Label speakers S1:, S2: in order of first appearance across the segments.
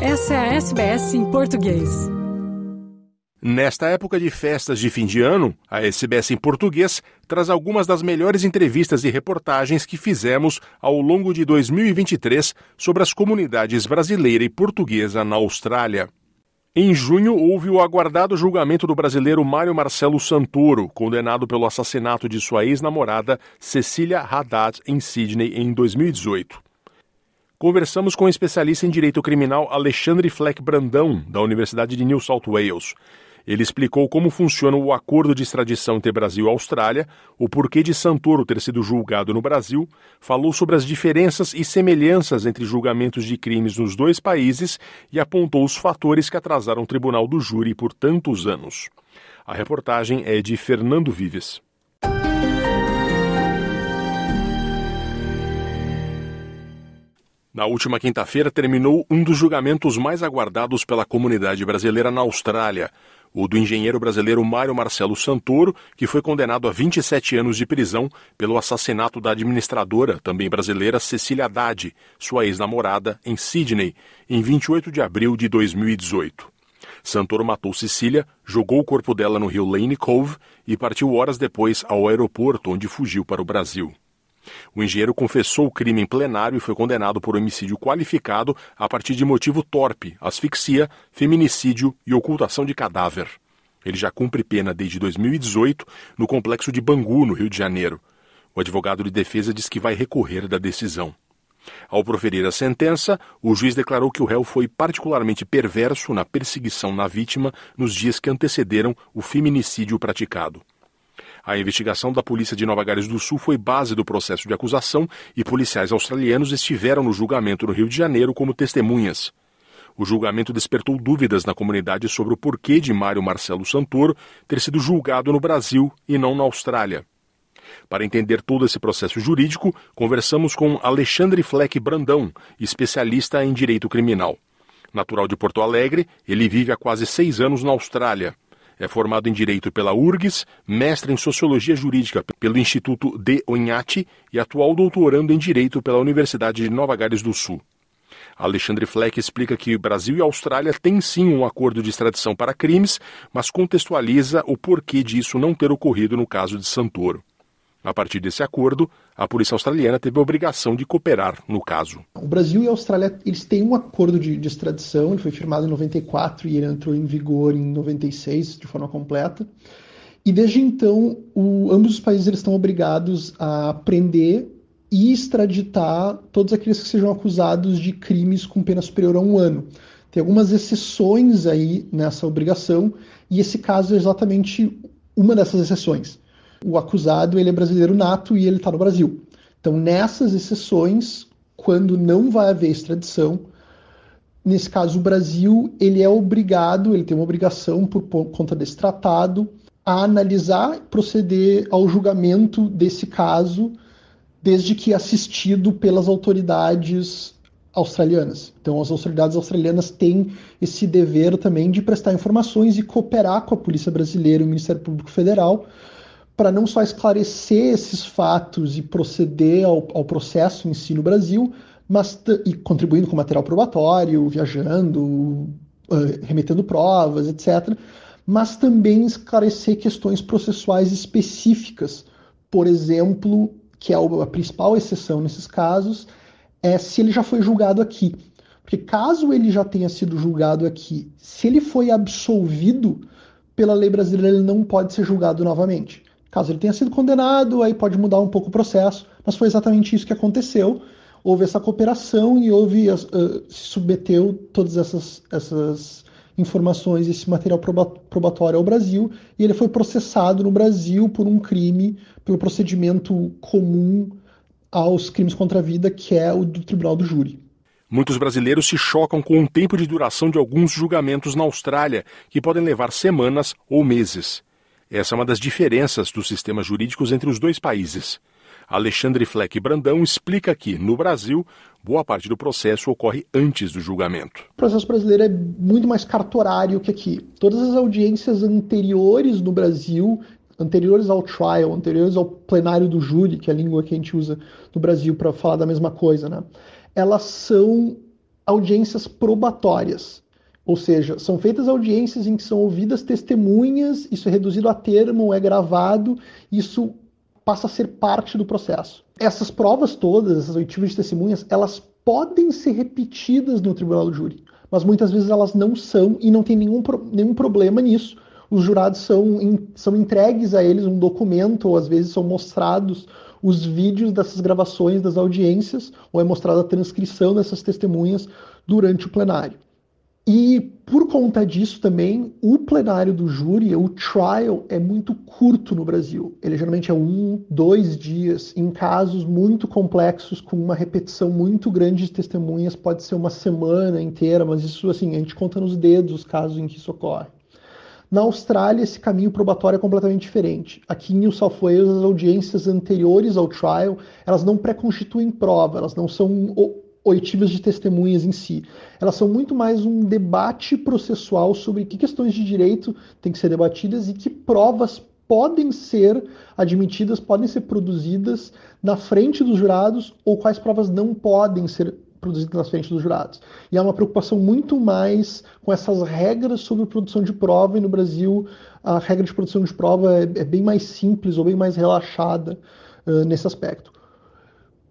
S1: Essa é a SBS em português.
S2: Nesta época de festas de fim de ano, a SBS em português traz algumas das melhores entrevistas e reportagens que fizemos ao longo de 2023 sobre as comunidades brasileira e portuguesa na Austrália. Em junho, houve o aguardado julgamento do brasileiro Mário Marcelo Santoro, condenado pelo assassinato de sua ex-namorada Cecília Haddad em Sydney em 2018. Conversamos com o especialista em direito criminal Alexandre Fleck Brandão, da Universidade de New South Wales. Ele explicou como funciona o acordo de extradição entre Brasil e Austrália, o porquê de Santoro ter sido julgado no Brasil, falou sobre as diferenças e semelhanças entre julgamentos de crimes nos dois países e apontou os fatores que atrasaram o tribunal do júri por tantos anos. A reportagem é de Fernando Vives. Na última quinta-feira terminou um dos julgamentos mais aguardados pela comunidade brasileira na Austrália, o do engenheiro brasileiro Mário Marcelo Santoro, que foi condenado a 27 anos de prisão pelo assassinato da administradora, também brasileira, Cecília Haddad, sua ex-namorada, em Sydney, em 28 de abril de 2018. Santoro matou Cecília, jogou o corpo dela no rio Lane Cove e partiu horas depois ao aeroporto, onde fugiu para o Brasil. O engenheiro confessou o crime em plenário e foi condenado por homicídio qualificado a partir de motivo torpe, asfixia, feminicídio e ocultação de cadáver. Ele já cumpre pena desde 2018 no complexo de Bangu, no Rio de Janeiro. O advogado de defesa diz que vai recorrer da decisão. Ao proferir a sentença, o juiz declarou que o réu foi particularmente perverso na perseguição na vítima nos dias que antecederam o feminicídio praticado. A investigação da polícia de Nova Gales do Sul foi base do processo de acusação e policiais australianos estiveram no julgamento no Rio de Janeiro como testemunhas. O julgamento despertou dúvidas na comunidade sobre o porquê de Mário Marcelo Santoro ter sido julgado no Brasil e não na Austrália. Para entender todo esse processo jurídico, conversamos com Alexandre Fleck Brandão, especialista em direito criminal. Natural de Porto Alegre, ele vive há quase seis anos na Austrália. É formado em Direito pela URGS, mestre em Sociologia Jurídica pelo Instituto de Onhati e atual doutorando em Direito pela Universidade de Nova Gales do Sul. Alexandre Fleck explica que Brasil e Austrália têm sim um acordo de extradição para crimes, mas contextualiza o porquê disso não ter ocorrido no caso de Santoro. A partir desse acordo, a polícia australiana teve a obrigação de cooperar no caso.
S3: O Brasil e a Austrália eles têm um acordo de, de extradição, ele foi firmado em 94 e ele entrou em vigor em 96 de forma completa. E desde então, o, ambos os países eles estão obrigados a prender e extraditar todos aqueles que sejam acusados de crimes com pena superior a um ano. Tem algumas exceções aí nessa obrigação, e esse caso é exatamente uma dessas exceções o acusado ele é brasileiro nato e ele está no Brasil. Então, nessas exceções, quando não vai haver extradição, nesse caso o Brasil ele é obrigado, ele tem uma obrigação por conta desse tratado a analisar, proceder ao julgamento desse caso, desde que assistido pelas autoridades australianas. Então, as autoridades australianas têm esse dever também de prestar informações e cooperar com a Polícia Brasileira e o Ministério Público Federal para não só esclarecer esses fatos e proceder ao, ao processo em si no Brasil, mas e contribuindo com material probatório, viajando, uh, remetendo provas, etc., mas também esclarecer questões processuais específicas. Por exemplo, que é a principal exceção nesses casos, é se ele já foi julgado aqui. Porque caso ele já tenha sido julgado aqui, se ele foi absolvido pela lei brasileira, ele não pode ser julgado novamente. Caso ele tenha sido condenado, aí pode mudar um pouco o processo, mas foi exatamente isso que aconteceu. Houve essa cooperação e houve uh, se submeteu todas essas, essas informações, esse material probatório ao Brasil, e ele foi processado no Brasil por um crime, pelo procedimento comum aos crimes contra a vida, que é o do Tribunal do Júri.
S2: Muitos brasileiros se chocam com o tempo de duração de alguns julgamentos na Austrália, que podem levar semanas ou meses. Essa é uma das diferenças dos sistemas jurídicos entre os dois países. Alexandre Fleck Brandão explica que, no Brasil, boa parte do processo ocorre antes do julgamento.
S3: O processo brasileiro é muito mais cartorário que aqui. Todas as audiências anteriores no Brasil, anteriores ao trial, anteriores ao plenário do júri, que é a língua que a gente usa no Brasil para falar da mesma coisa, né? elas são audiências probatórias. Ou seja, são feitas audiências em que são ouvidas testemunhas, isso é reduzido a termo, é gravado, isso passa a ser parte do processo. Essas provas todas, essas oitivas de testemunhas, elas podem ser repetidas no tribunal do júri, mas muitas vezes elas não são e não tem nenhum, nenhum problema nisso. Os jurados são, são entregues a eles um documento, ou às vezes são mostrados os vídeos dessas gravações das audiências, ou é mostrada a transcrição dessas testemunhas durante o plenário. E por conta disso também, o plenário do júri, o trial, é muito curto no Brasil. Ele geralmente é um, dois dias. Em casos muito complexos, com uma repetição muito grande de testemunhas, pode ser uma semana inteira, mas isso, assim, a gente conta nos dedos os casos em que isso ocorre. Na Austrália, esse caminho probatório é completamente diferente. Aqui em New South Wales, as audiências anteriores ao trial, elas não pré-constituem prova, elas não são oitivas de testemunhas em si. Elas são muito mais um debate processual sobre que questões de direito têm que ser debatidas e que provas podem ser admitidas, podem ser produzidas na frente dos jurados ou quais provas não podem ser produzidas na frente dos jurados. E há uma preocupação muito mais com essas regras sobre produção de prova, e no Brasil a regra de produção de prova é, é bem mais simples ou bem mais relaxada uh, nesse aspecto.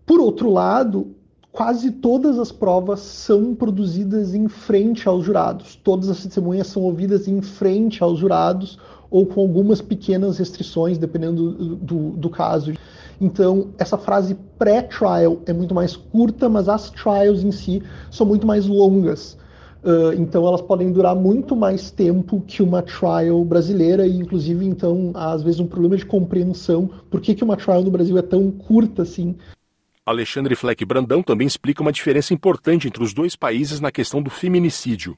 S3: Por outro lado, quase todas as provas são produzidas em frente aos jurados. Todas as testemunhas são ouvidas em frente aos jurados ou com algumas pequenas restrições, dependendo do, do, do caso. Então, essa frase pré-trial é muito mais curta, mas as trials em si são muito mais longas. Uh, então, elas podem durar muito mais tempo que uma trial brasileira, e inclusive, então, às vezes, um problema de compreensão. Por que, que uma trial no Brasil é tão curta assim?
S2: Alexandre Fleck Brandão também explica uma diferença importante entre os dois países na questão do feminicídio.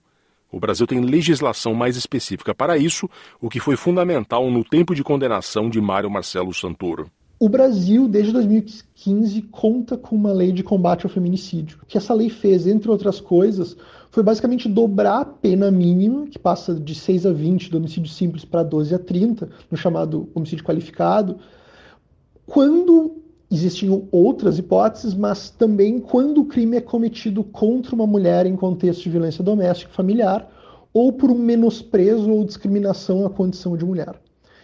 S2: O Brasil tem legislação mais específica para isso, o que foi fundamental no tempo de condenação de Mário Marcelo Santoro.
S3: O Brasil, desde 2015, conta com uma lei de combate ao feminicídio. O que essa lei fez, entre outras coisas, foi basicamente dobrar a pena mínima, que passa de 6 a 20 do homicídio simples para 12 a 30, no chamado homicídio qualificado, quando Existiam outras hipóteses, mas também quando o crime é cometido contra uma mulher em contexto de violência doméstica familiar ou por um menosprezo ou discriminação à condição de mulher.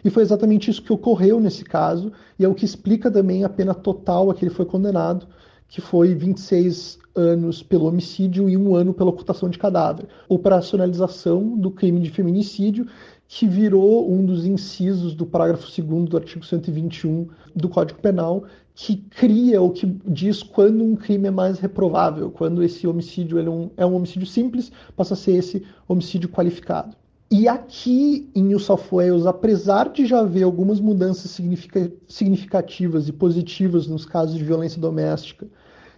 S3: E foi exatamente isso que ocorreu nesse caso, e é o que explica também a pena total a que ele foi condenado, que foi 26 anos pelo homicídio e um ano pela ocultação de cadáver. Operacionalização do crime de feminicídio que virou um dos incisos do parágrafo 2 do artigo 121 do Código Penal, que cria ou que diz quando um crime é mais reprovável, quando esse homicídio é um, é um homicídio simples, passa a ser esse homicídio qualificado. E aqui em New South Wales, apesar de já haver algumas mudanças significativas e positivas nos casos de violência doméstica,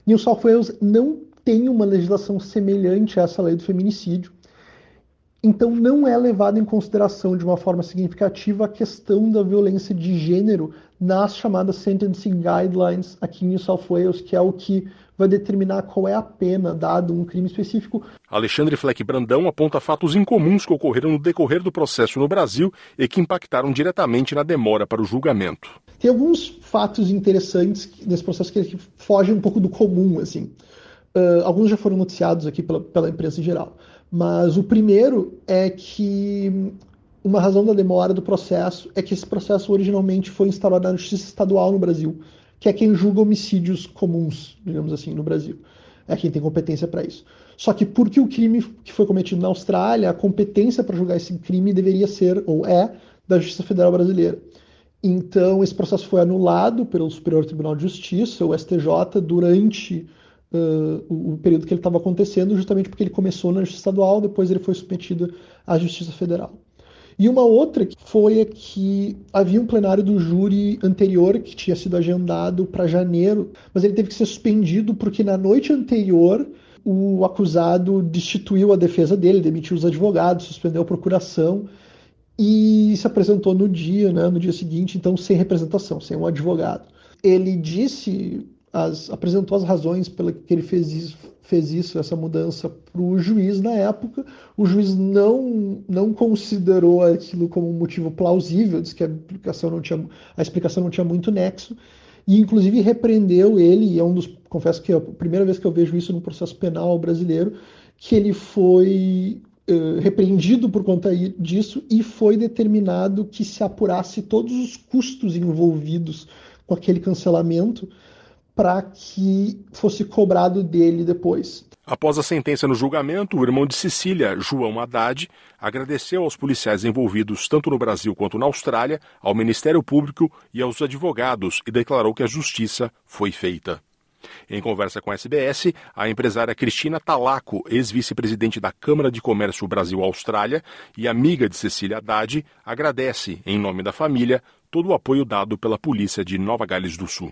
S3: New South Wales não tem uma legislação semelhante a essa lei do feminicídio. Então, não é levada em consideração de uma forma significativa a questão da violência de gênero nas chamadas Sentencing Guidelines aqui em New South Wales, que é o que vai determinar qual é a pena dado um crime específico.
S2: Alexandre Fleck Brandão aponta fatos incomuns que ocorreram no decorrer do processo no Brasil e que impactaram diretamente na demora para o julgamento.
S3: Tem alguns fatos interessantes nesse processo que fogem um pouco do comum, assim. Uh, alguns já foram noticiados aqui pela, pela imprensa em geral. Mas o primeiro é que uma razão da demora do processo é que esse processo originalmente foi instalado na Justiça Estadual no Brasil, que é quem julga homicídios comuns, digamos assim, no Brasil. É quem tem competência para isso. Só que porque o crime que foi cometido na Austrália, a competência para julgar esse crime deveria ser, ou é, da Justiça Federal Brasileira. Então, esse processo foi anulado pelo Superior Tribunal de Justiça, o STJ, durante uh, o, período que ele estava acontecendo, justamente porque ele começou na Justiça Estadual, depois ele foi submetido à Justiça Federal. E uma outra foi que havia um plenário do júri anterior que tinha sido agendado para janeiro, mas ele teve que ser suspendido porque na noite anterior o acusado destituiu a defesa dele, demitiu os advogados, suspendeu a procuração e se apresentou no dia, né, no dia seguinte, então sem representação, sem um advogado. Ele disse as, apresentou as razões pela que ele fez isso, fez isso essa mudança para o juiz na época. O juiz não, não considerou aquilo como um motivo plausível, disse que a explicação não tinha, a explicação não tinha muito nexo. e inclusive repreendeu ele, e é um dos, confesso que é a primeira vez que eu vejo isso no processo penal brasileiro, que ele foi uh, repreendido por conta disso e foi determinado que se apurasse todos os custos envolvidos com aquele cancelamento para que fosse cobrado dele depois.
S2: Após a sentença no julgamento, o irmão de Cecília, João Haddad, agradeceu aos policiais envolvidos tanto no Brasil quanto na Austrália, ao Ministério Público e aos advogados e declarou que a justiça foi feita. Em conversa com a SBS, a empresária Cristina Talaco, ex-vice-presidente da Câmara de Comércio Brasil-Austrália e amiga de Cecília Haddad, agradece, em nome da família, todo o apoio dado pela polícia de Nova Gales do Sul.